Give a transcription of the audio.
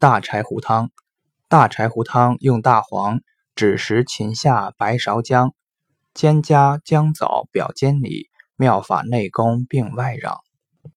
大柴胡汤，大柴胡汤用大黄、枳实、芹下、白芍姜，兼加姜枣表煎里，妙法内功并外攘。